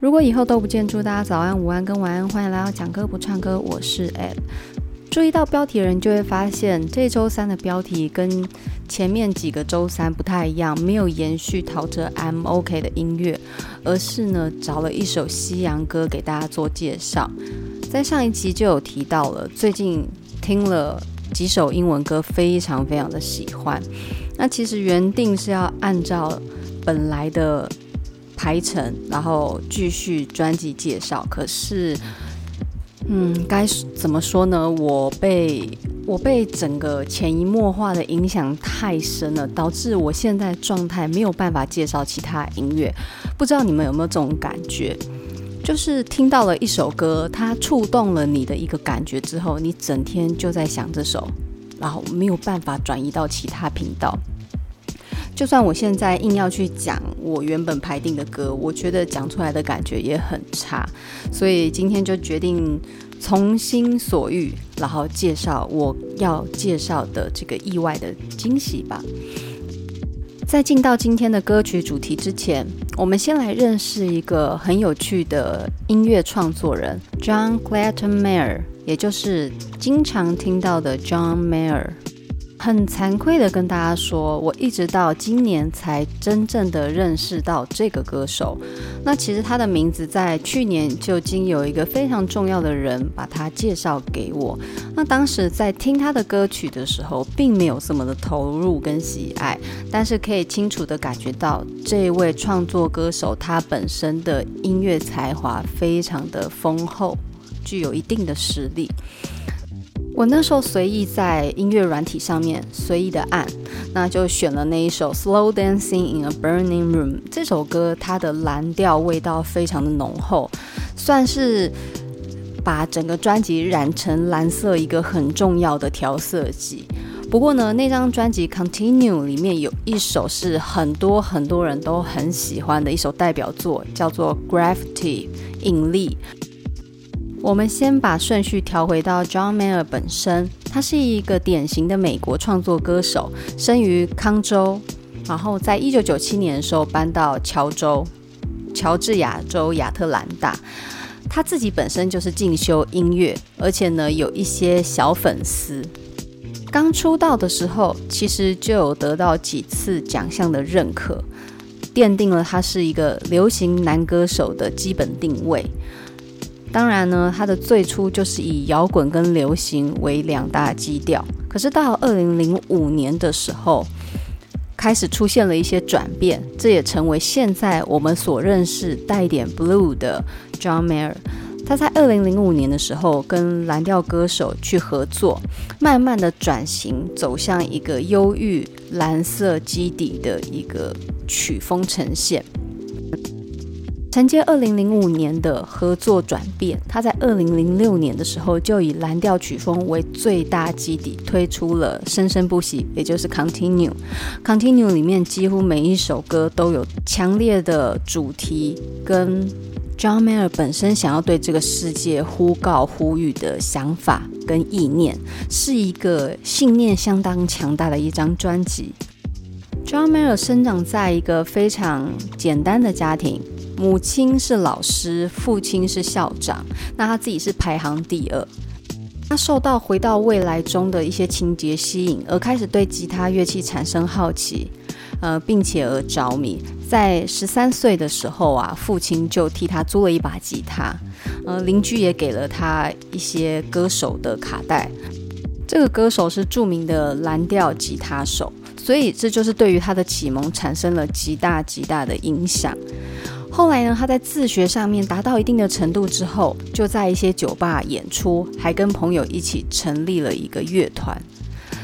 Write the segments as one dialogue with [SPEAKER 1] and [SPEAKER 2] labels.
[SPEAKER 1] 如果以后都不见，祝大家早安、午安跟晚安。欢迎来到讲歌不唱歌，我是 Ed。注意到标题的人就会发现，这周三的标题跟前面几个周三不太一样，没有延续陶喆 MOK 的音乐，而是呢找了一首西洋歌给大家做介绍。在上一集就有提到了，最近听了几首英文歌，非常非常的喜欢。那其实原定是要按照本来的排程，然后继续专辑介绍，可是。嗯，该怎么说呢？我被我被整个潜移默化的影响太深了，导致我现在状态没有办法介绍其他音乐。不知道你们有没有这种感觉？就是听到了一首歌，它触动了你的一个感觉之后，你整天就在想这首，然后没有办法转移到其他频道。就算我现在硬要去讲我原本排定的歌，我觉得讲出来的感觉也很差，所以今天就决定从心所欲，然后介绍我要介绍的这个意外的惊喜吧。在进到今天的歌曲主题之前，我们先来认识一个很有趣的音乐创作人 John Clayton Mayer，也就是经常听到的 John Mayer。很惭愧的跟大家说，我一直到今年才真正的认识到这个歌手。那其实他的名字在去年就已经有一个非常重要的人把他介绍给我。那当时在听他的歌曲的时候，并没有这么的投入跟喜爱，但是可以清楚的感觉到这位创作歌手他本身的音乐才华非常的丰厚，具有一定的实力。我那时候随意在音乐软体上面随意的按，那就选了那一首《Slow Dancing in a Burning Room》。这首歌它的蓝调味道非常的浓厚，算是把整个专辑染成蓝色一个很重要的调色剂。不过呢，那张专辑《Continue》里面有一首是很多很多人都很喜欢的一首代表作，叫做《Gravity》引力。我们先把顺序调回到 John Mayer 本身，他是一个典型的美国创作歌手，生于康州，然后在一九九七年的时候搬到乔州，乔治亚州亚特兰大。他自己本身就是进修音乐，而且呢有一些小粉丝。刚出道的时候，其实就有得到几次奖项的认可，奠定了他是一个流行男歌手的基本定位。当然呢，他的最初就是以摇滚跟流行为两大基调。可是到二零零五年的时候，开始出现了一些转变，这也成为现在我们所认识带点 blue 的 John Mayer。他在二零零五年的时候跟蓝调歌手去合作，慢慢的转型走向一个忧郁蓝色基底的一个曲风呈现。承接二零零五年的合作转变，他在二零零六年的时候就以蓝调曲风为最大基底，推出了《生生不息》，也就是《Continue》。《Continue》里面几乎每一首歌都有强烈的主题，跟 John Mayer 本身想要对这个世界呼告、呼吁的想法跟意念，是一个信念相当强大的一张专辑。John Mayer 生长在一个非常简单的家庭。母亲是老师，父亲是校长，那他自己是排行第二。他受到《回到未来》中的一些情节吸引，而开始对吉他乐器产生好奇，呃，并且而着迷。在十三岁的时候啊，父亲就替他租了一把吉他，呃，邻居也给了他一些歌手的卡带。这个歌手是著名的蓝调吉他手，所以这就是对于他的启蒙产生了极大极大的影响。后来呢，他在自学上面达到一定的程度之后，就在一些酒吧演出，还跟朋友一起成立了一个乐团。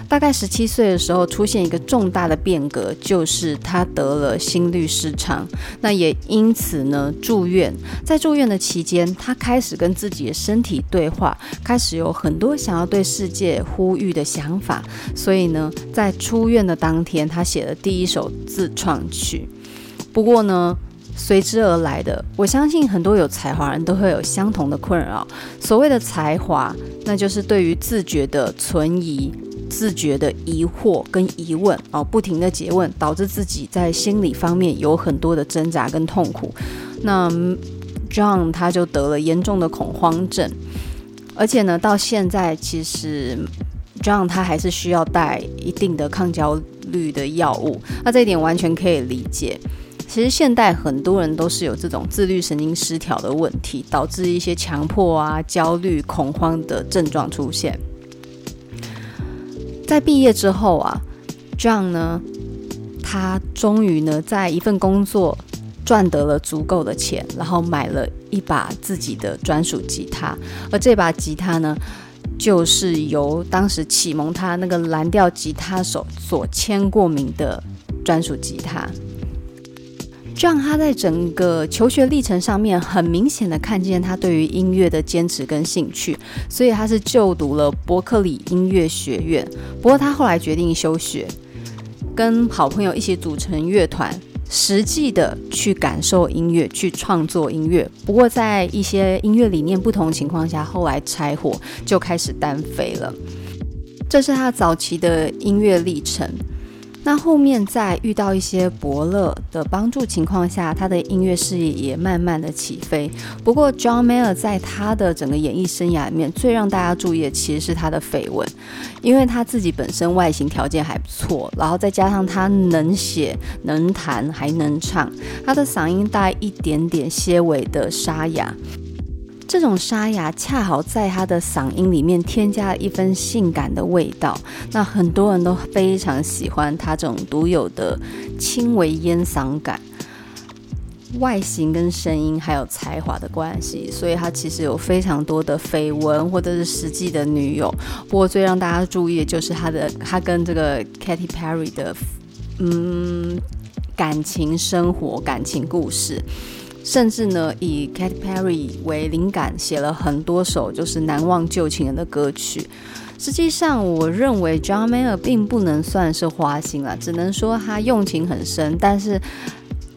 [SPEAKER 1] 大概十七岁的时候，出现一个重大的变革，就是他得了心律失常，那也因此呢住院。在住院的期间，他开始跟自己的身体对话，开始有很多想要对世界呼吁的想法。所以呢，在出院的当天，他写了第一首自创曲。不过呢，随之而来的，我相信很多有才华人都会有相同的困扰。所谓的才华，那就是对于自觉的存疑，自觉的疑惑跟疑问哦，不停的诘问，导致自己在心理方面有很多的挣扎跟痛苦。那 John 他就得了严重的恐慌症，而且呢，到现在其实 John 他还是需要带一定的抗焦虑的药物。那这一点完全可以理解。其实现代很多人都是有这种自律神经失调的问题，导致一些强迫啊、焦虑、恐慌的症状出现。在毕业之后啊，John 呢，他终于呢，在一份工作赚得了足够的钱，然后买了一把自己的专属吉他，而这把吉他呢，就是由当时启蒙他那个蓝调吉他手所签过名的专属吉他。这样，他在整个求学历程上面，很明显的看见他对于音乐的坚持跟兴趣，所以他是就读了伯克利音乐学院。不过他后来决定休学，跟好朋友一起组成乐团，实际的去感受音乐，去创作音乐。不过在一些音乐理念不同情况下，后来柴火就开始单飞了。这是他早期的音乐历程。那后面在遇到一些伯乐的帮助情况下，他的音乐事业也慢慢的起飞。不过，John Mayer 在他的整个演艺生涯里面，最让大家注意的其实是他的绯闻，因为他自己本身外形条件还不错，然后再加上他能写、能弹、还能唱，他的嗓音带一点点些微的沙哑。这种沙哑恰好在他的嗓音里面添加了一分性感的味道，那很多人都非常喜欢他这种独有的轻微烟嗓感。外形跟声音还有才华的关系，所以他其实有非常多的绯闻或者是实际的女友。不过最让大家注意的就是他的他跟这个 Katy Perry 的嗯感情生活、感情故事。甚至呢，以 kat Perry 为灵感，写了很多首就是难忘旧情人的歌曲。实际上，我认为 John Mayer 并不能算是花心了，只能说他用情很深。但是，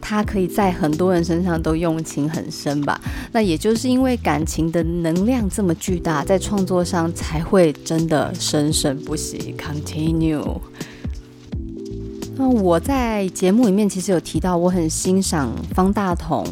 [SPEAKER 1] 他可以在很多人身上都用情很深吧？那也就是因为感情的能量这么巨大，在创作上才会真的生生不息。Continue。那我在节目里面其实有提到，我很欣赏方大同。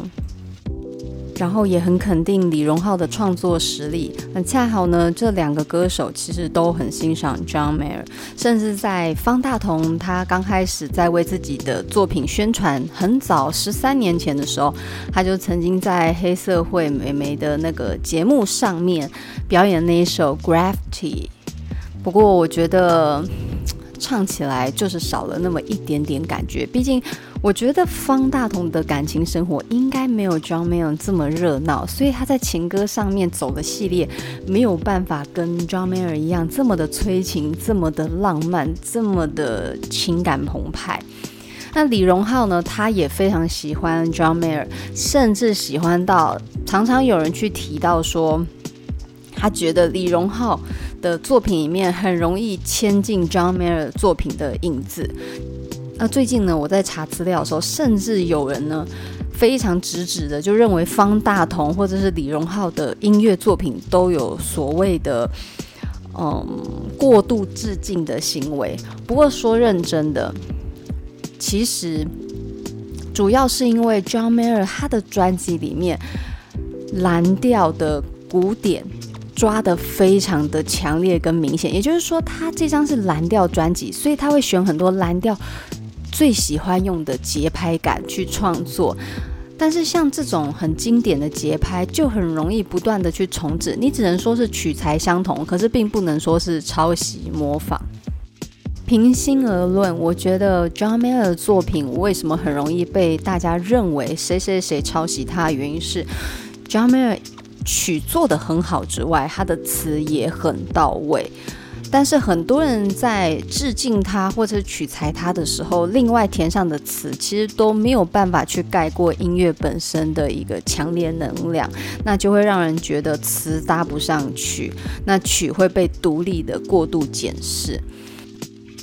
[SPEAKER 1] 然后也很肯定李荣浩的创作实力。那恰好呢，这两个歌手其实都很欣赏 John Mayer，甚至在方大同他刚开始在为自己的作品宣传，很早十三年前的时候，他就曾经在黑社会美眉的那个节目上面表演那一首 Gravity。不过我觉得唱起来就是少了那么一点点感觉，毕竟。我觉得方大同的感情生活应该没有 John Mayer 这么热闹，所以他在情歌上面走的系列没有办法跟 John Mayer 一样这么的催情、这么的浪漫、这么的情感澎湃。那李荣浩呢？他也非常喜欢 John Mayer，甚至喜欢到常常有人去提到说，他觉得李荣浩的作品里面很容易牵进 John Mayer 作品的影子。那最近呢，我在查资料的时候，甚至有人呢非常直指的就认为方大同或者是李荣浩的音乐作品都有所谓的嗯过度致敬的行为。不过说认真的，其实主要是因为 John Mayer 他的专辑里面蓝调的古典抓得非常的强烈跟明显，也就是说他这张是蓝调专辑，所以他会选很多蓝调。最喜欢用的节拍感去创作，但是像这种很经典的节拍，就很容易不断的去重制。你只能说是取材相同，可是并不能说是抄袭模仿。平心而论，我觉得 John Mayer 的作品为什么很容易被大家认为谁谁谁抄袭他的原因是，John Mayer 曲做得很好之外，他的词也很到位。但是很多人在致敬他或者取材他的时候，另外填上的词其实都没有办法去盖过音乐本身的一个强烈能量，那就会让人觉得词搭不上曲，那曲会被独立的过度检视。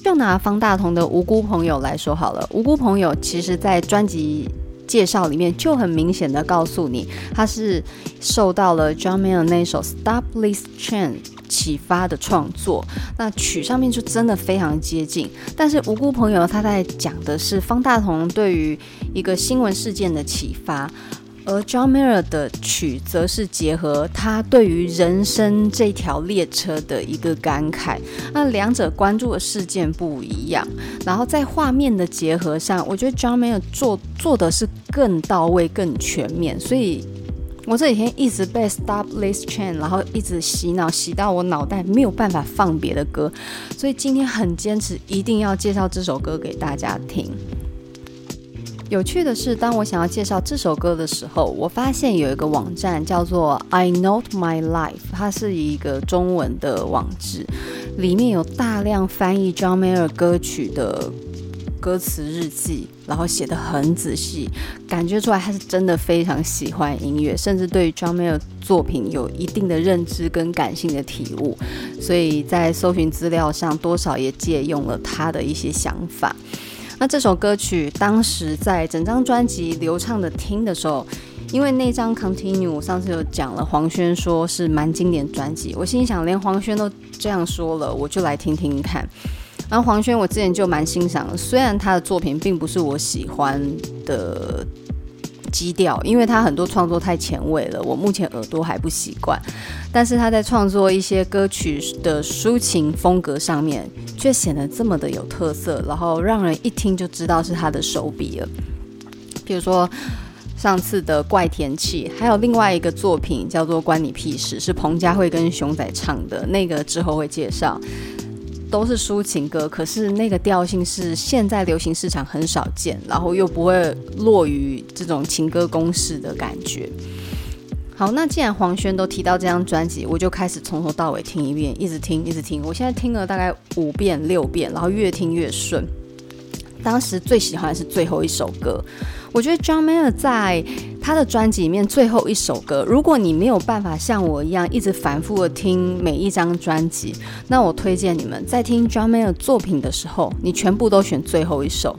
[SPEAKER 1] 就拿方大同的《无辜朋友》来说好了，《无辜朋友》其实在专辑介绍里面就很明显的告诉你，他是受到了 John Mayer 那首《Stop This Train》启发的创作，那曲上面就真的非常接近。但是无辜朋友他在讲的是方大同对于一个新闻事件的启发，而 John Mayer 的曲则是结合他对于人生这条列车的一个感慨。那两者关注的事件不一样，然后在画面的结合上，我觉得 John Mayer 做做的是更到位、更全面，所以。我这几天一直被 Stop This Train，然后一直洗脑，洗到我脑袋没有办法放别的歌，所以今天很坚持，一定要介绍这首歌给大家听。有趣的是，当我想要介绍这首歌的时候，我发现有一个网站叫做 I Note My Life，它是一个中文的网址，里面有大量翻译 John Mayer 歌曲的。歌词日记，然后写得很仔细，感觉出来他是真的非常喜欢音乐，甚至对于 John Mayer 作品有一定的认知跟感性的体悟，所以在搜寻资料上多少也借用了他的一些想法。那这首歌曲当时在整张专辑流畅的听的时候，因为那张 Continue 我上次有讲了，黄轩说是蛮经典专辑，我心想连黄轩都这样说了，我就来听听看。然后黄轩，我之前就蛮欣赏，虽然他的作品并不是我喜欢的基调，因为他很多创作太前卫了，我目前耳朵还不习惯。但是他在创作一些歌曲的抒情风格上面，却显得这么的有特色，然后让人一听就知道是他的手笔了。比如说上次的怪天气，还有另外一个作品叫做《关你屁事》，是彭佳慧跟熊仔唱的，那个之后会介绍。都是抒情歌，可是那个调性是现在流行市场很少见，然后又不会落于这种情歌公式的感觉。好，那既然黄轩都提到这张专辑，我就开始从头到尾听一遍，一直听，一直听。我现在听了大概五遍、六遍，然后越听越顺。当时最喜欢的是最后一首歌，我觉得 John Mayer 在他的专辑里面最后一首歌，如果你没有办法像我一样一直反复的听每一张专辑，那我推荐你们在听 John Mayer 作品的时候，你全部都选最后一首。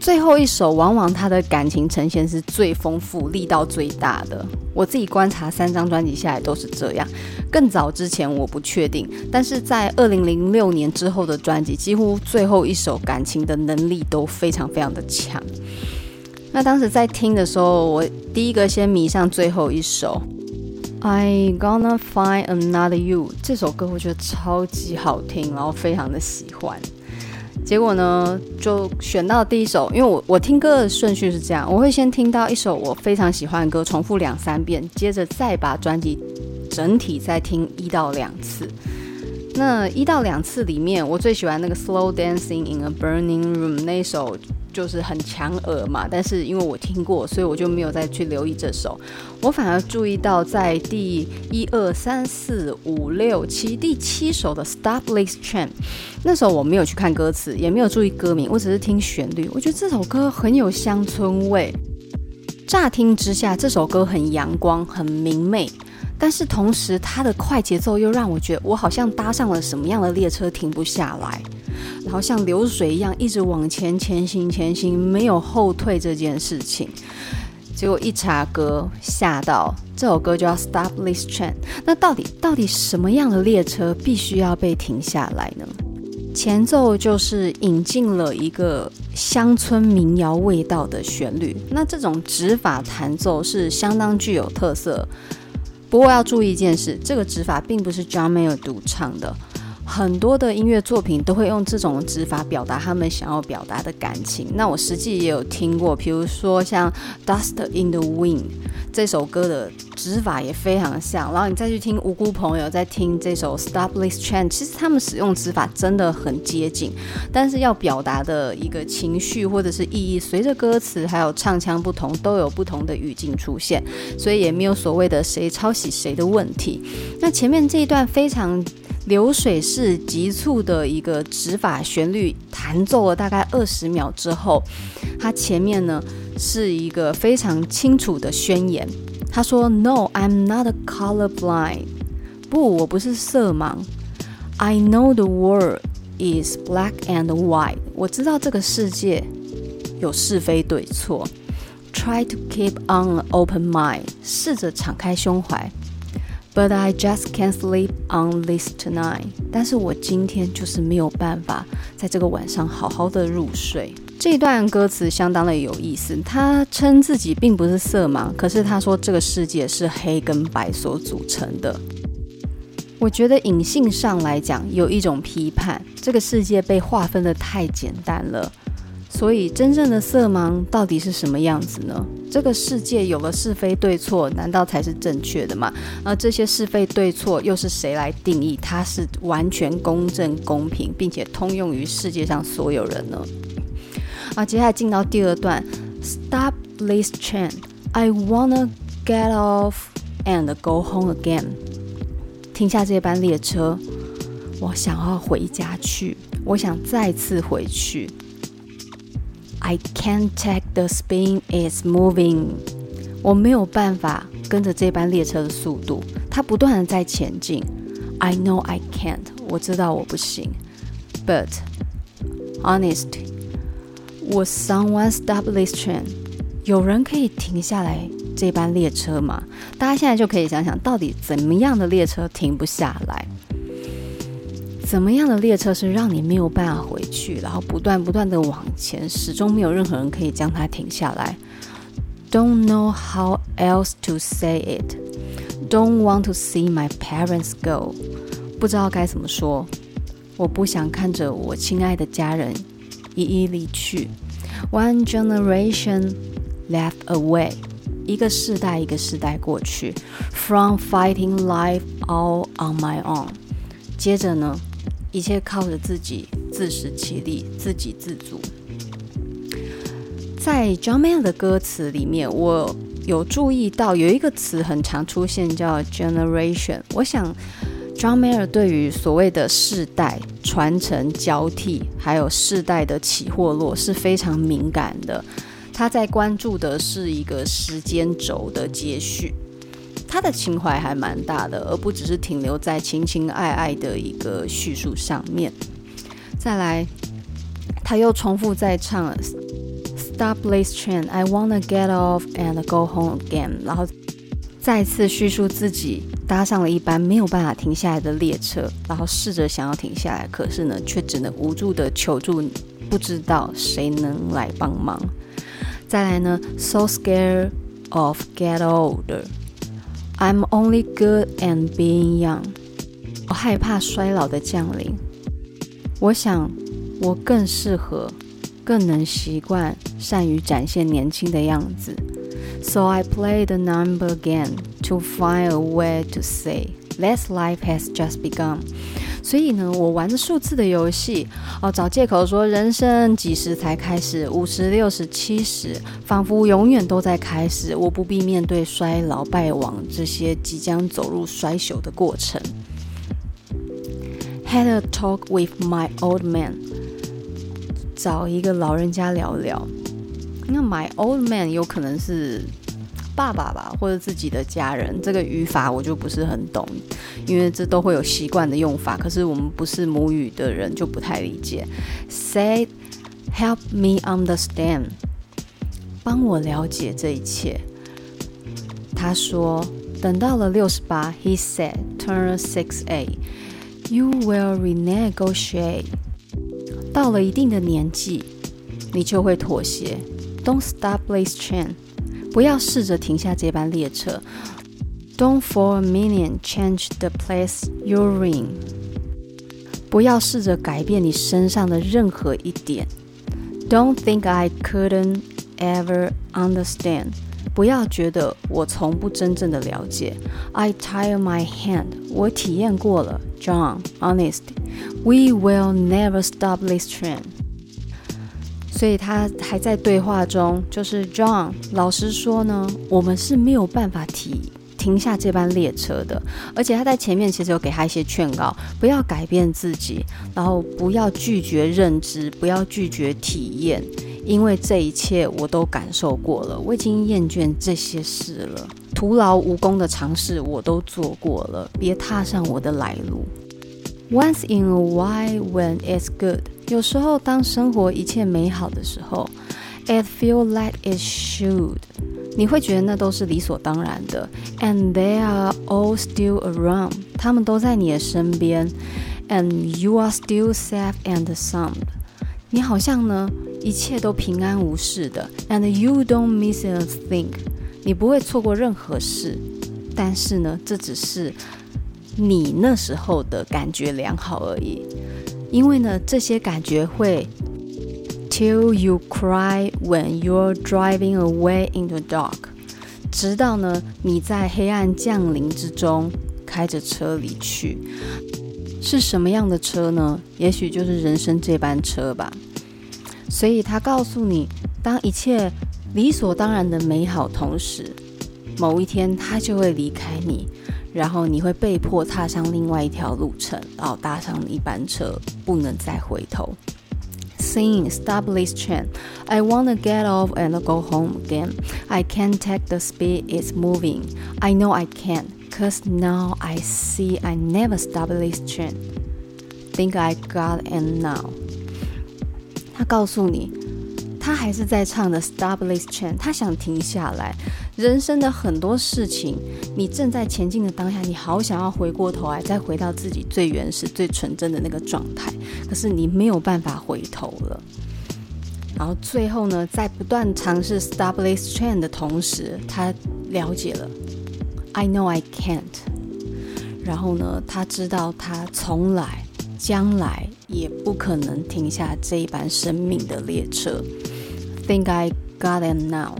[SPEAKER 1] 最后一首往往他的感情呈现是最丰富、力道最大的。我自己观察三张专辑下来都是这样。更早之前我不确定，但是在二零零六年之后的专辑，几乎最后一首感情的能力都非常非常的强。那当时在听的时候，我第一个先迷上最后一首，I Gonna Find Another You 这首歌，我觉得超级好听，然后非常的喜欢。结果呢，就选到第一首，因为我我听歌的顺序是这样，我会先听到一首我非常喜欢的歌，重复两三遍，接着再把专辑整体再听一到两次。那一到两次里面，我最喜欢那个 Slow Dancing in a Burning Room 那首。就是很强耳嘛，但是因为我听过，所以我就没有再去留意这首。我反而注意到在第一二三四五六七第七首的 Stop This Train，那时候我没有去看歌词，也没有注意歌名，我只是听旋律。我觉得这首歌很有乡村味。乍听之下，这首歌很阳光，很明媚。但是同时，它的快节奏又让我觉得我好像搭上了什么样的列车，停不下来，然后像流水一样一直往前前行前行，没有后退这件事情。结果一查歌，吓到，这首歌就要 Stop This Train。那到底到底什么样的列车必须要被停下来呢？前奏就是引进了一个乡村民谣味道的旋律，那这种指法弹奏是相当具有特色。不过要注意一件事，这个指法并不是 John Mayer 独唱的，很多的音乐作品都会用这种指法表达他们想要表达的感情。那我实际也有听过，比如说像《Dust in the Wind》这首歌的指法也非常像。然后你再去听无辜朋友在听这首《Stop This Train》，其实他们使用指法真的很接近，但是要表达的一个情绪或者是意义，随着歌词还有唱腔不同，都有不同的语境出现，所以也没有所谓的谁抄袭谁的问题。那前面这一段非常。流水式急促的一个指法旋律弹奏了大概二十秒之后，它前面呢是一个非常清楚的宣言。他说：“No, I'm not a color blind。不，我不是色盲。I know the world is black and white。我知道这个世界有是非对错。Try to keep on an open mind。试着敞开胸怀。But I just can't sleep on this tonight。但是我今天就是没有办法在这个晚上好好的入睡。这段歌词相当的有意思。他称自己并不是色盲，可是他说这个世界是黑跟白所组成的。我觉得隐性上来讲有一种批判，这个世界被划分得太简单了。所以，真正的色盲到底是什么样子呢？这个世界有了是非对错，难道才是正确的吗？而这些是非对错又是谁来定义？它是完全公正、公平，并且通用于世界上所有人呢？啊，接下来进到第二段，Stop this train, I wanna get off and go home again。停下这班列车，我想要回家去，我想再次回去。I can't take the spin; it's moving。我没有办法跟着这班列车的速度，它不断的在前进。I know I can't。我知道我不行。But honest, would someone stop this train？有人可以停下来这班列车吗？大家现在就可以想想到底怎么样的列车停不下来。怎么样的列车是让你没有办法回去，然后不断不断的往前，始终没有任何人可以将它停下来？Don't know how else to say it. Don't want to see my parents go. 不知道该怎么说。我不想看着我亲爱的家人一一离去。One generation left away. 一个世代一个世代过去。From fighting life all on my own. 接着呢？一切靠着自己，自食其力，自给自足。在 John Mayer 的歌词里面，我有注意到有一个词很常出现，叫 generation。我想 John Mayer 对于所谓的世代传承交替，还有世代的起或落是非常敏感的。他在关注的是一个时间轴的接续。他的情怀还蛮大的，而不只是停留在情情爱爱的一个叙述上面。再来，他又重复再唱 "Stop this train, I wanna get off and go home again"，然后再次叙述自己搭上了一班没有办法停下来的列车，然后试着想要停下来，可是呢，却只能无助的求助，不知道谁能来帮忙。再来呢，So scared of get older。I'm only good and being young。我害怕衰老的降临。我想，我更适合，更能习惯，善于展现年轻的样子。So I play the number game to find a way to say this life has just begun。 所以呢，我玩着数字的游戏，哦，找借口说人生几时才开始，五十、六十、七十，仿佛永远都在开始。我不必面对衰老、败亡这些即将走入衰朽的过程。Had a talk with my old man，找一个老人家聊聊。那 my old man 有可能是。爸爸吧，或者自己的家人，这个语法我就不是很懂，因为这都会有习惯的用法。可是我们不是母语的人就不太理解。Say, help me understand，帮我了解这一切。他说，等到了六十八，He said, turn six eight, you will renegotiate。到了一定的年纪，你就会妥协。Don't stop this train。不要试着停下这班列车。Don't for a minute change the place you're in。不要试着改变你身上的任何一点。Don't think I couldn't ever understand。不要觉得我从不真正的了解。I tire my hand。我体验过了。John, honest, we will never stop this train. 所以他还在对话中，就是 John 老实说呢，我们是没有办法停停下这班列车的。而且他在前面其实有给他一些劝告，不要改变自己，然后不要拒绝认知，不要拒绝体验，因为这一切我都感受过了，我已经厌倦这些事了，徒劳无功的尝试我都做过了，别踏上我的来路。Once in a while, when it's good. 有时候，当生活一切美好的时候 It feel like it should。你会觉得那都是理所当然的。And they are all still around。他们都在你的身边。And you are still safe and sound。你好像呢，一切都平安无事的。And you don't miss a thing。你不会错过任何事。但是呢，这只是你那时候的感觉良好而已。因为呢，这些感觉会。Till you cry when you're driving away in the dark，直到呢你在黑暗降临之中开着车离去，是什么样的车呢？也许就是人生这班车吧。所以他告诉你，当一切理所当然的美好同时，某一天他就会离开你，然后你会被迫踏上另外一条路程，然后搭上一班车，不能再回头。Saying, stop this train. I wanna get off and go home again. I can't take the speed it's moving. I know I can't, cause now I see I never stop this train. Think I got it now. 他告诉你。 他还是在唱的 Stop this train，他想停下来。人生的很多事情，你正在前进的当下，你好想要回过头来，再回到自己最原始、最纯真的那个状态，可是你没有办法回头了。然后最后呢，在不断尝试 Stop this train 的同时，他了解了 I know I can't。然后呢，他知道他从来、将来也不可能停下这一班生命的列车。Think I got it now。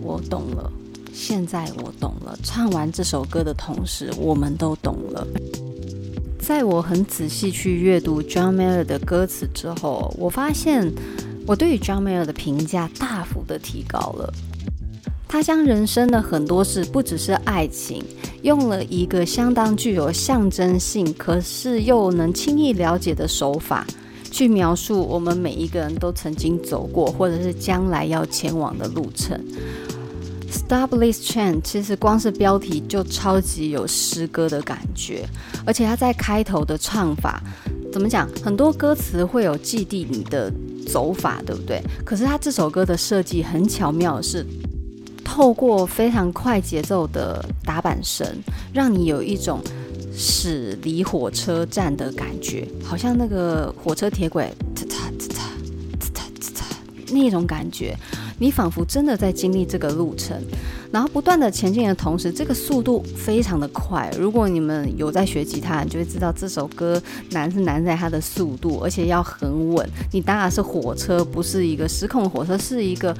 [SPEAKER 1] 我懂了，现在我懂了。唱完这首歌的同时，我们都懂了。在我很仔细去阅读 John Mayer 的歌词之后，我发现我对于 John Mayer 的评价大幅的提高了。他将人生的很多事，不只是爱情，用了一个相当具有象征性，可是又能轻易了解的手法。去描述我们每一个人都曾经走过，或者是将来要前往的路程。Stop this train，其实光是标题就超级有诗歌的感觉，而且他在开头的唱法，怎么讲？很多歌词会有记忆你的走法，对不对？可是他这首歌的设计很巧妙的是，透过非常快节奏的打板声，让你有一种。驶离火车站的感觉，好像那个火车铁轨，呲嚓呲嚓呲嚓呲嚓那种感觉，你仿佛真的在经历这个路程，然后不断的前进的同时，这个速度非常的快。如果你们有在学吉他，你就会知道这首歌难是难在它的速度，而且要很稳。你搭的是火车，不是一个失控的火车，是一个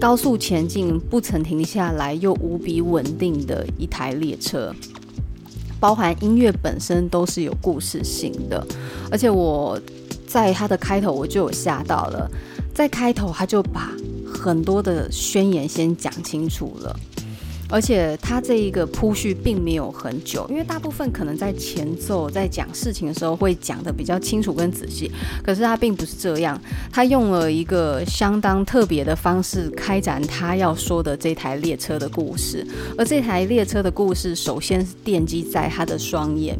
[SPEAKER 1] 高速前进、不曾停下来又无比稳定的一台列车。包含音乐本身都是有故事性的，而且我在它的开头我就有吓到了，在开头他就把很多的宣言先讲清楚了。而且他这一个铺叙并没有很久，因为大部分可能在前奏在讲事情的时候会讲得比较清楚跟仔细，可是他并不是这样，他用了一个相当特别的方式开展他要说的这台列车的故事，而这台列车的故事首先是奠基在他的双眼，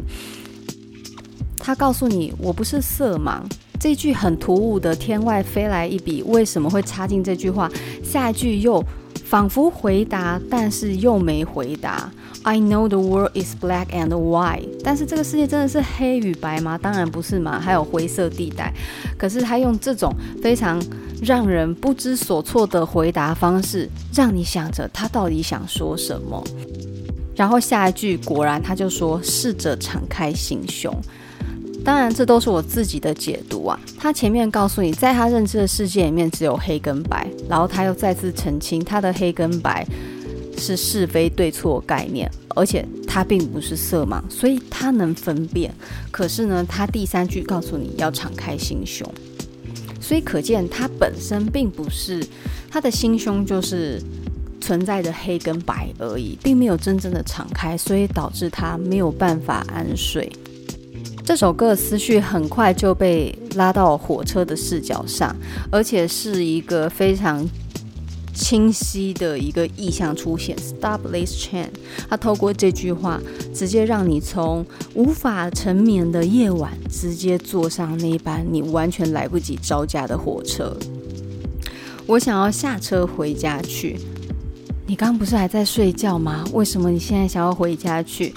[SPEAKER 1] 他告诉你我不是色盲，这句很突兀的天外飞来一笔为什么会插进这句话，下一句又。仿佛回答，但是又没回答。I know the world is black and white，但是这个世界真的是黑与白吗？当然不是嘛，还有灰色地带。可是他用这种非常让人不知所措的回答方式，让你想着他到底想说什么。然后下一句果然他就说：“试着敞开心胸。”当然，这都是我自己的解读啊。他前面告诉你，在他认知的世界里面只有黑跟白，然后他又再次澄清，他的黑跟白是是非对错概念，而且他并不是色盲，所以他能分辨。可是呢，他第三句告诉你要敞开心胸，所以可见他本身并不是他的心胸就是存在着黑跟白而已，并没有真正的敞开，所以导致他没有办法安睡。这首歌的思绪很快就被拉到火车的视角上，而且是一个非常清晰的一个意象出现。Stop this train，它透过这句话，直接让你从无法沉眠的夜晚，直接坐上那班你完全来不及招架的火车。我想要下车回家去。你刚不是还在睡觉吗？为什么你现在想要回家去？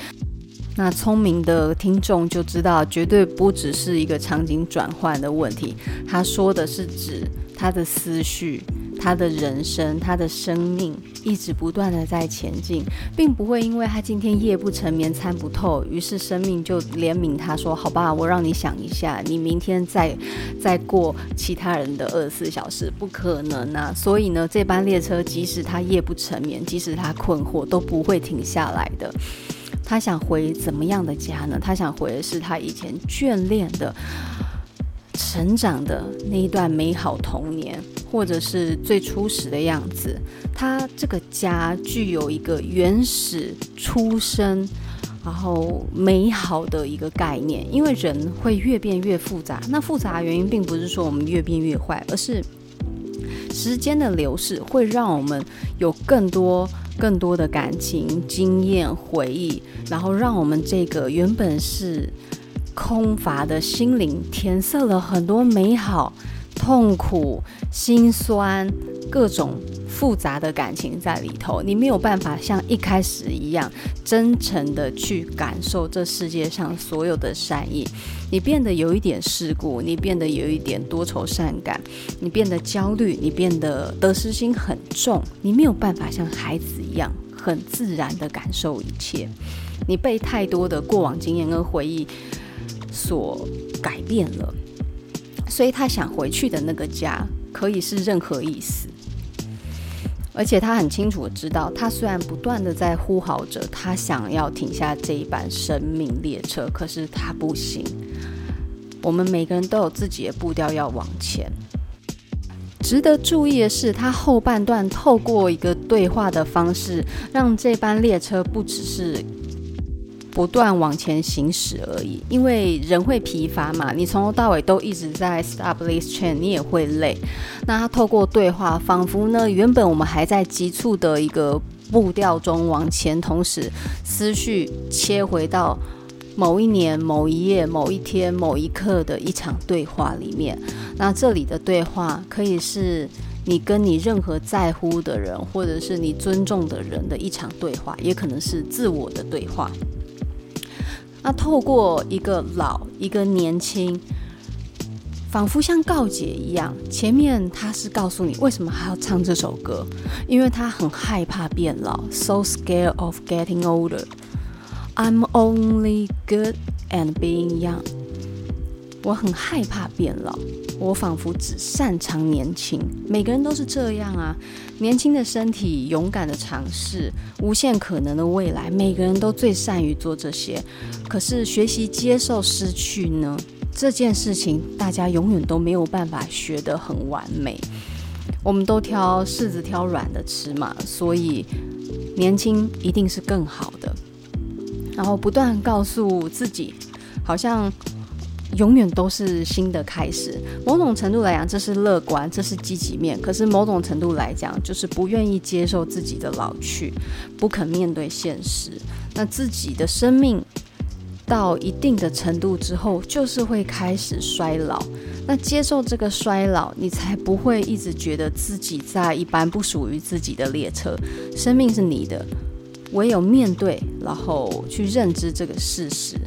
[SPEAKER 1] 那聪明的听众就知道，绝对不只是一个场景转换的问题。他说的是指他的思绪。他的人生，他的生命一直不断的在前进，并不会因为他今天夜不成眠、参不透，于是生命就怜悯他说：“好吧，我让你想一下，你明天再再过其他人的二十四小时，不可能啊！”所以呢，这班列车即使他夜不成眠，即使他困惑，都不会停下来的。他想回怎么样的家呢？他想回的是他以前眷恋的、成长的那一段美好童年。或者是最初始的样子，他这个家具有一个原始出生，然后美好的一个概念。因为人会越变越复杂，那复杂的原因并不是说我们越变越坏，而是时间的流逝会让我们有更多更多的感情、经验、回忆，然后让我们这个原本是空乏的心灵填塞了很多美好。痛苦、心酸，各种复杂的感情在里头，你没有办法像一开始一样真诚的去感受这世界上所有的善意。你变得有一点世故，你变得有一点多愁善感，你变得焦虑，你变得得失心很重，你没有办法像孩子一样很自然的感受一切。你被太多的过往经验跟回忆所改变了。所以他想回去的那个家，可以是任何意思，而且他很清楚的知道，他虽然不断的在呼号着，他想要停下这一班生命列车，可是他不行。我们每个人都有自己的步调要往前。值得注意的是，他后半段透过一个对话的方式，让这班列车不只是。不断往前行驶而已，因为人会疲乏嘛。你从头到尾都一直在 stop this train，你也会累。那他透过对话，仿佛呢，原本我们还在急促的一个步调中往前，同时思绪切回到某一年、某一夜、某一天、某一刻的一场对话里面。那这里的对话可以是你跟你任何在乎的人，或者是你尊重的人的一场对话，也可能是自我的对话。那透过一个老，一个年轻，仿佛像告解一样。前面他是告诉你为什么还要唱这首歌，因为他很害怕变老，so scared of getting older. I'm only good at being young. 我很害怕变老。我仿佛只擅长年轻，每个人都是这样啊！年轻的身体，勇敢的尝试，无限可能的未来，每个人都最善于做这些。可是学习接受失去呢？这件事情大家永远都没有办法学得很完美。我们都挑柿子挑软的吃嘛，所以年轻一定是更好的。然后不断告诉自己，好像。永远都是新的开始。某种程度来讲，这是乐观，这是积极面。可是某种程度来讲，就是不愿意接受自己的老去，不肯面对现实。那自己的生命到一定的程度之后，就是会开始衰老。那接受这个衰老，你才不会一直觉得自己在一般不属于自己的列车。生命是你的，唯有面对，然后去认知这个事实。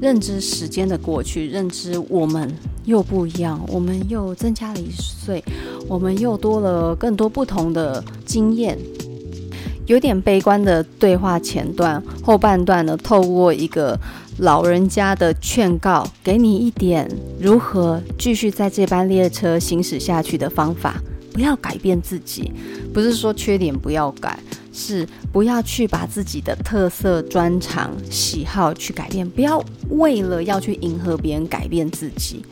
[SPEAKER 1] 认知时间的过去，认知我们又不一样，我们又增加了一岁，我们又多了更多不同的经验。有点悲观的对话前段，后半段呢，透过一个老人家的劝告，给你一点如何继续在这班列车行驶下去的方法。不要改变自己，不是说缺点不要改。是不要去把自己的特色、专长、喜好去改变，不要为了要去迎合别人改变自己，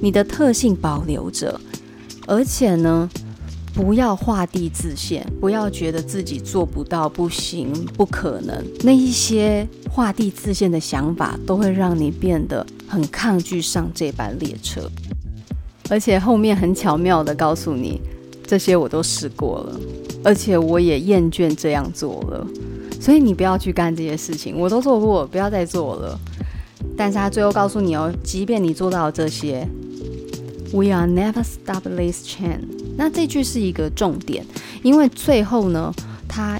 [SPEAKER 1] 你的特性保留着，而且呢，不要画地自限，不要觉得自己做不到、不行、不可能，那一些画地自限的想法都会让你变得很抗拒上这班列车，而且后面很巧妙地告诉你，这些我都试过了。而且我也厌倦这样做了，所以你不要去干这些事情，我都做过，不要再做了。但是他最后告诉你哦，即便你做到了这些，We are never stop this train。那这句是一个重点，因为最后呢，他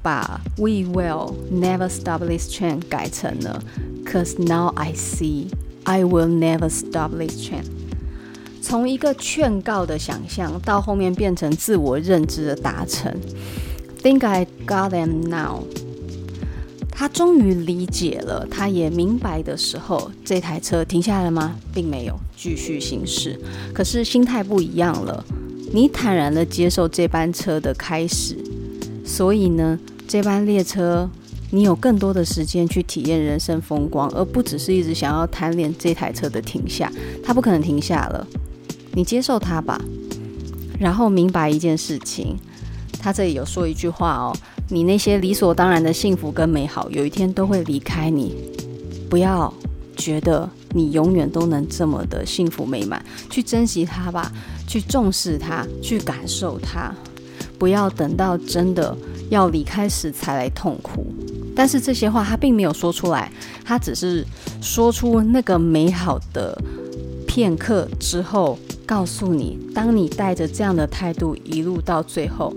[SPEAKER 1] 把 We will never stop this train 改成了 Cause now I see I will never stop this train。从一个劝告的想象到后面变成自我认知的达成。Think I got them now。他终于理解了，他也明白的时候，这台车停下来了吗？并没有，继续行驶。可是心态不一样了，你坦然的接受这班车的开始，所以呢，这班列车你有更多的时间去体验人生风光，而不只是一直想要贪恋这台车的停下。它不可能停下了，你接受他吧，然后明白一件事情。他这里有说一句话哦。你那些理所当然的幸福跟美好，有一天都会离开你。不要觉得你永远都能这么的幸福美满，去珍惜它吧，去重视它，去感受它。不要等到真的要离开时才来痛苦。但是这些话他并没有说出来，他只是说出那个美好的片刻之后，告诉你，当你带着这样的态度一路到最后。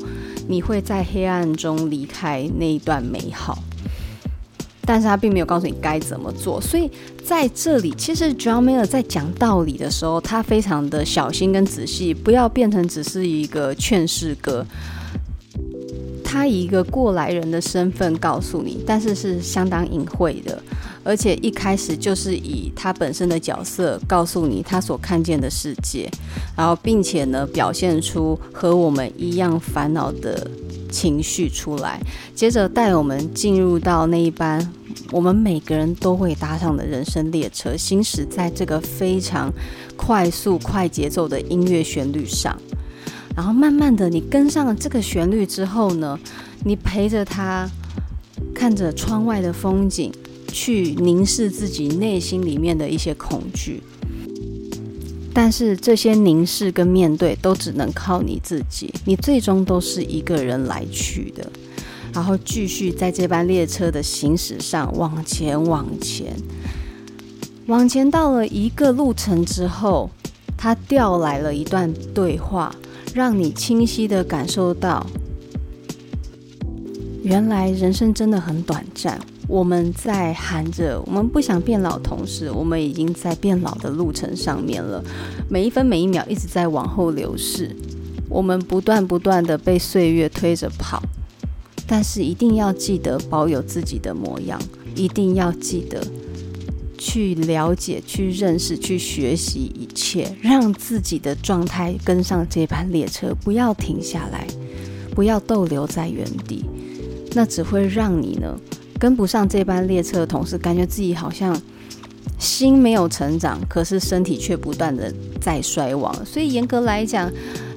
[SPEAKER 1] 你会在黑暗中离开那一段美好，但是他并没有告诉你该怎么做。所以在这里，其实 John Mayer 在讲道理的时候，他非常的小心跟仔细，不要变成只是一个劝世歌。他以一个过来人的身份告诉你，但是是相当隐晦的。而且一开始就是以他本身的角色告诉你他所看见的世界，然后并且呢表现出和我们一样烦恼的情绪出来，接着带我们进入到那一班我们每个人都会搭上的人生列车，行驶在这个非常快速快节奏的音乐旋律上，然后慢慢的你跟上了这个旋律之后呢，你陪着他看着窗外的风景。去凝视自己内心里面的一些恐惧，但是这些凝视跟面对都只能靠你自己，你最终都是一个人来去的，然后继续在这班列车的行驶上往前往前，往前到了一个路程之后，他调来了一段对话，让你清晰的感受到，原来人生真的很短暂。我们在喊着，我们不想变老，同时我们已经在变老的路程上面了。每一分每一秒一直在往后流逝，我们不断不断的被岁月推着跑，但是一定要记得保有自己的模样，一定要记得去了解、去认识、去学习一切，让自己的状态跟上这班列车，不要停下来，不要逗留在原地，那只会让你呢。跟不上这班列车的同事，感觉自己好像心没有成长，可是身体却不断的在衰亡。所以严格来讲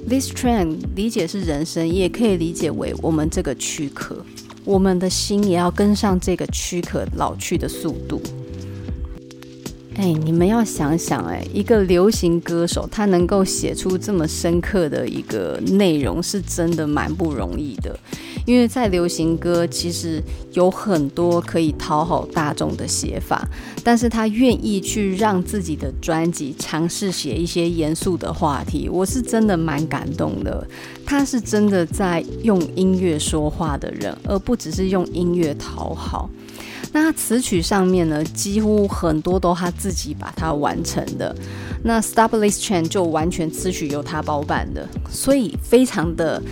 [SPEAKER 1] ，this trend 理解是人生，也可以理解为我们这个躯壳，我们的心也要跟上这个躯壳老去的速度。哎，你们要想想，哎，一个流行歌手他能够写出这么深刻的一个内容，是真的蛮不容易的。因为在流行歌，其实有很多可以讨好大众的写法，但是他愿意去让自己的专辑尝试写一些严肃的话题，我是真的蛮感动的。他是真的在用音乐说话的人，而不只是用音乐讨好。那他词曲上面呢，几乎很多都他自己把它完成的。那 Stop This Train 就完全词曲由他包办的，所以非常的。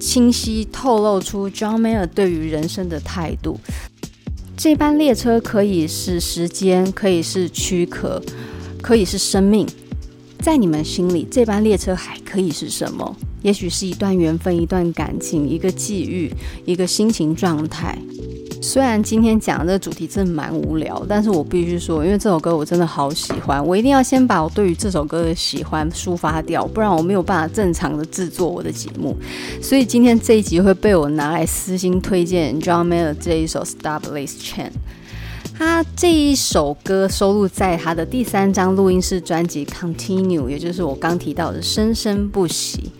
[SPEAKER 1] 清晰透露出 John Mayer 对于人生的态度。这班列车可以是时间，可以是躯壳，可以是生命。在你们心里，这班列车还可以是什么？也许是一段缘分，一段感情，一个际遇，一个心情状态。虽然今天讲的这个主题真的蛮无聊，但是我必须说，因为这首歌我真的好喜欢，我一定要先把我对于这首歌的喜欢抒发掉，不然我没有办法正常的制作我的节目。所以今天这一集会被我拿来私心推荐 John Mayer 这一首 Stop This Train。他这一首歌收录在他的第三张录音室专辑 Continue，也就是我刚提到的生生不息。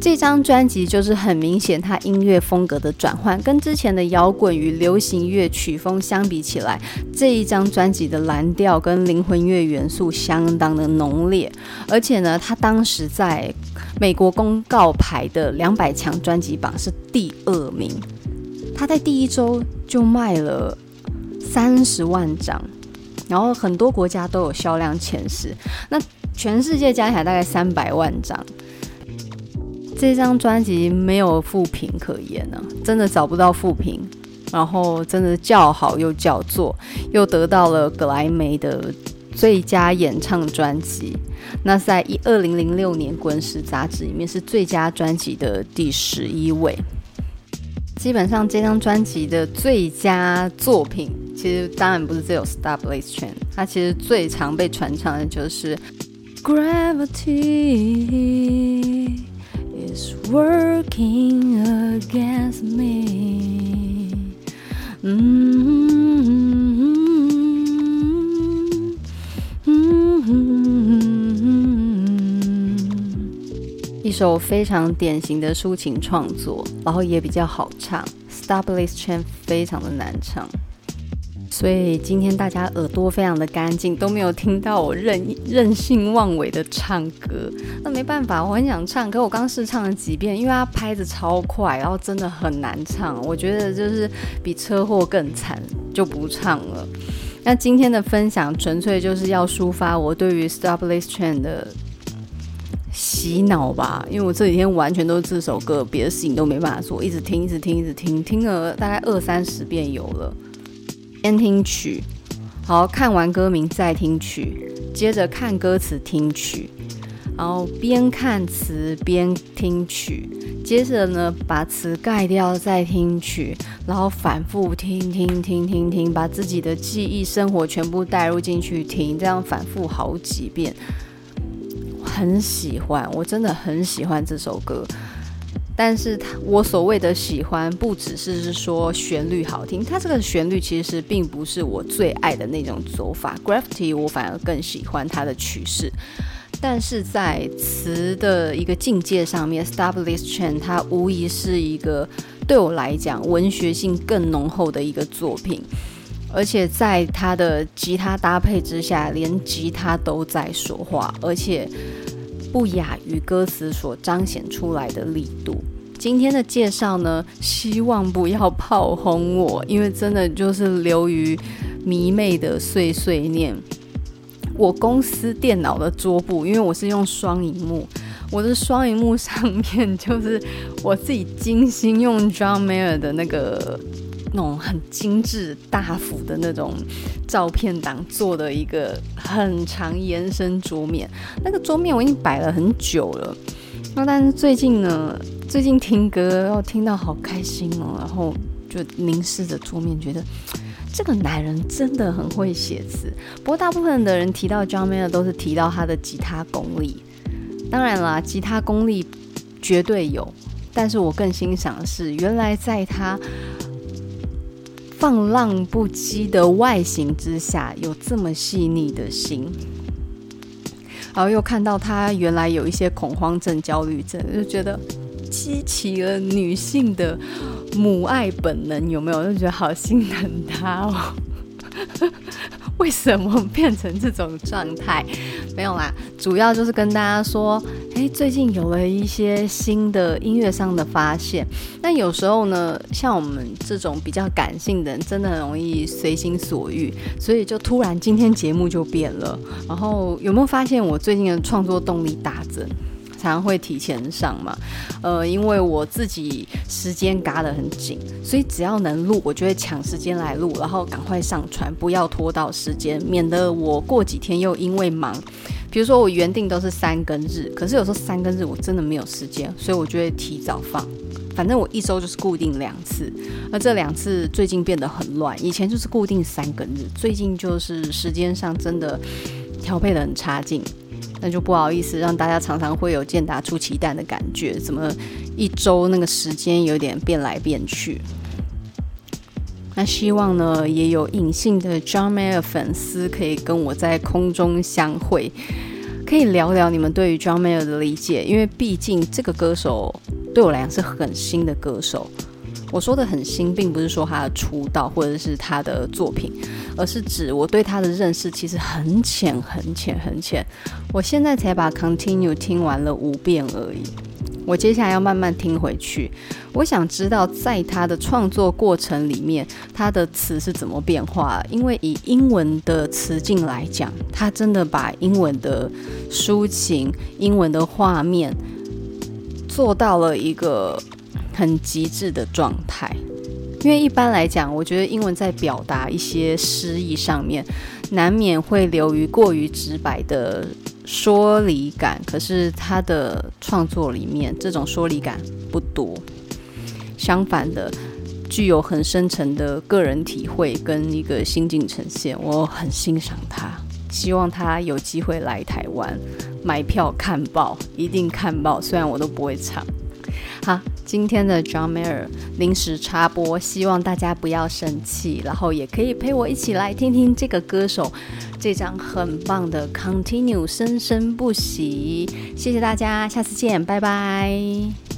[SPEAKER 1] 这张专辑就是很明显，他音乐风格的转换，跟之前的摇滚与流行乐曲风相比起来，这一张专辑的蓝调跟灵魂乐元素相当的浓烈。而且呢，他当时在美国公告牌的两百强专辑榜是第二名。他在第一周就卖了三十万张，然后很多国家都有销量前十。那全世界加起来大概三百万张。这张专辑没有复评可言呢、真的找不到复评。然后真的叫好又叫座，又得到了格莱美的最佳演唱专辑。那在一二零零六年滚石杂志里面是最佳专辑的第十一位。基本上这张专辑的最佳作品，其实当然不是只有《Stop This Train》，它其实最常被传唱的就是《Gravity Is Working Against Me》。嗯，一首非常典型的抒情创作，然后也比较好唱。Stop This Train 非常的难唱。所以今天大家耳朵非常的干净，都没有听到我任任性妄为的唱歌。那没办法，我很想唱，可我刚试唱了几遍，因为它拍子超快，然后真的很难唱。我觉得就是比车祸更惨，就不唱了。那今天的分享纯粹就是要抒发我对于 Stop This Train 的洗脑吧，因为我这几天完全都是这首歌，别的事情都没办法做，一直听，一直听，一直听，听了大概二三十遍有了。先听曲，好，看完歌名再听曲，接着看歌词听曲，然后边看词边听曲，接着呢把词盖掉再听曲，然后反复听听听听听，把自己的记忆生活全部带入进去听，这样反复好几遍，很喜欢，我真的很喜欢这首歌。但是他我所谓的喜欢，不只是是说旋律好听，它这个旋律其实并不是我最爱的那种走法。Gravity 我反而更喜欢它的曲式，但是在词的一个境界上面，Stop This Train 它无疑是一个对我来讲文学性更浓厚的一个作品，而且在它的吉他搭配之下，连吉他都在说话，而且。不亚于歌词所彰显出来的力度。今天的介绍呢，希望不要炮轰我，因为真的就是流于迷妹的碎碎念。我公司电脑的桌布，因为我是用双荧幕，我的双荧幕上面就是我自己精心用 John Mayer 的那个。那种很精致大幅的那种照片档做的一个很长延伸桌面，那个桌面我已经摆了很久了。那但是最近呢，最近听歌，然后听到好开心哦，然后就凝视着桌面，觉得这个男人真的很会写词。不过大部分的人提到 John Mayer 都是提到他的吉他功力，当然啦，吉他功力绝对有，但是我更欣赏的是原来在他。放浪不羁的外形之下，有这么细腻的心，然后又看到他原来有一些恐慌症、焦虑症，就觉得激起了女性的母爱本能，有没有？就觉得好心疼他哦。为什么变成这种状态？没有啦，主要就是跟大家说，最近有了一些新的音乐上的发现。但有时候呢，像我们这种比较感性的人，真的很容易随心所欲，所以就突然今天节目就变了。然后有没有发现我最近的创作动力大增？常常会提前上嘛，呃，因为我自己时间嘎得很紧，所以只要能录，我就会抢时间来录，然后赶快上传，不要拖到时间，免得我过几天又因为忙。比如说我原定都是三更日，可是有时候三更日我真的没有时间，所以我就会提早放。反正我一周就是固定两次，而这两次最近变得很乱，以前就是固定三更日，最近就是时间上真的调配得很差劲。那就不好意思，让大家常常会有健达出奇蛋的感觉，怎么一周那个时间有点变来变去？那希望呢，也有隐性的 John Mayer 粉丝可以跟我在空中相会，可以聊聊你们对于 John Mayer 的理解，因为毕竟这个歌手对我来讲是很新的歌手。我说的很新，并不是说他的出道或者是他的作品，而是指我对他的认识其实很浅、很浅、很浅。我现在才把《Continue》听完了五遍而已。我接下来要慢慢听回去。我想知道，在他的创作过程里面，他的词是怎么变化？因为以英文的词境来讲，他真的把英文的抒情、英文的画面做到了一个很极致的状态。因为一般来讲，我觉得英文在表达一些诗意上面，难免会流于过于直白的。说理感，可是他的创作里面这种说理感不多，相反的，具有很深沉的个人体会跟一个心境呈现，我很欣赏他，希望他有机会来台湾买票看爆，一定看爆，虽然我都不会唱。好，今天的 John Mayer 临时插播，希望大家不要生气，然后也可以陪我一起来听听这个歌手这张很棒的 Continue 生生不息。谢谢大家，下次见，拜拜。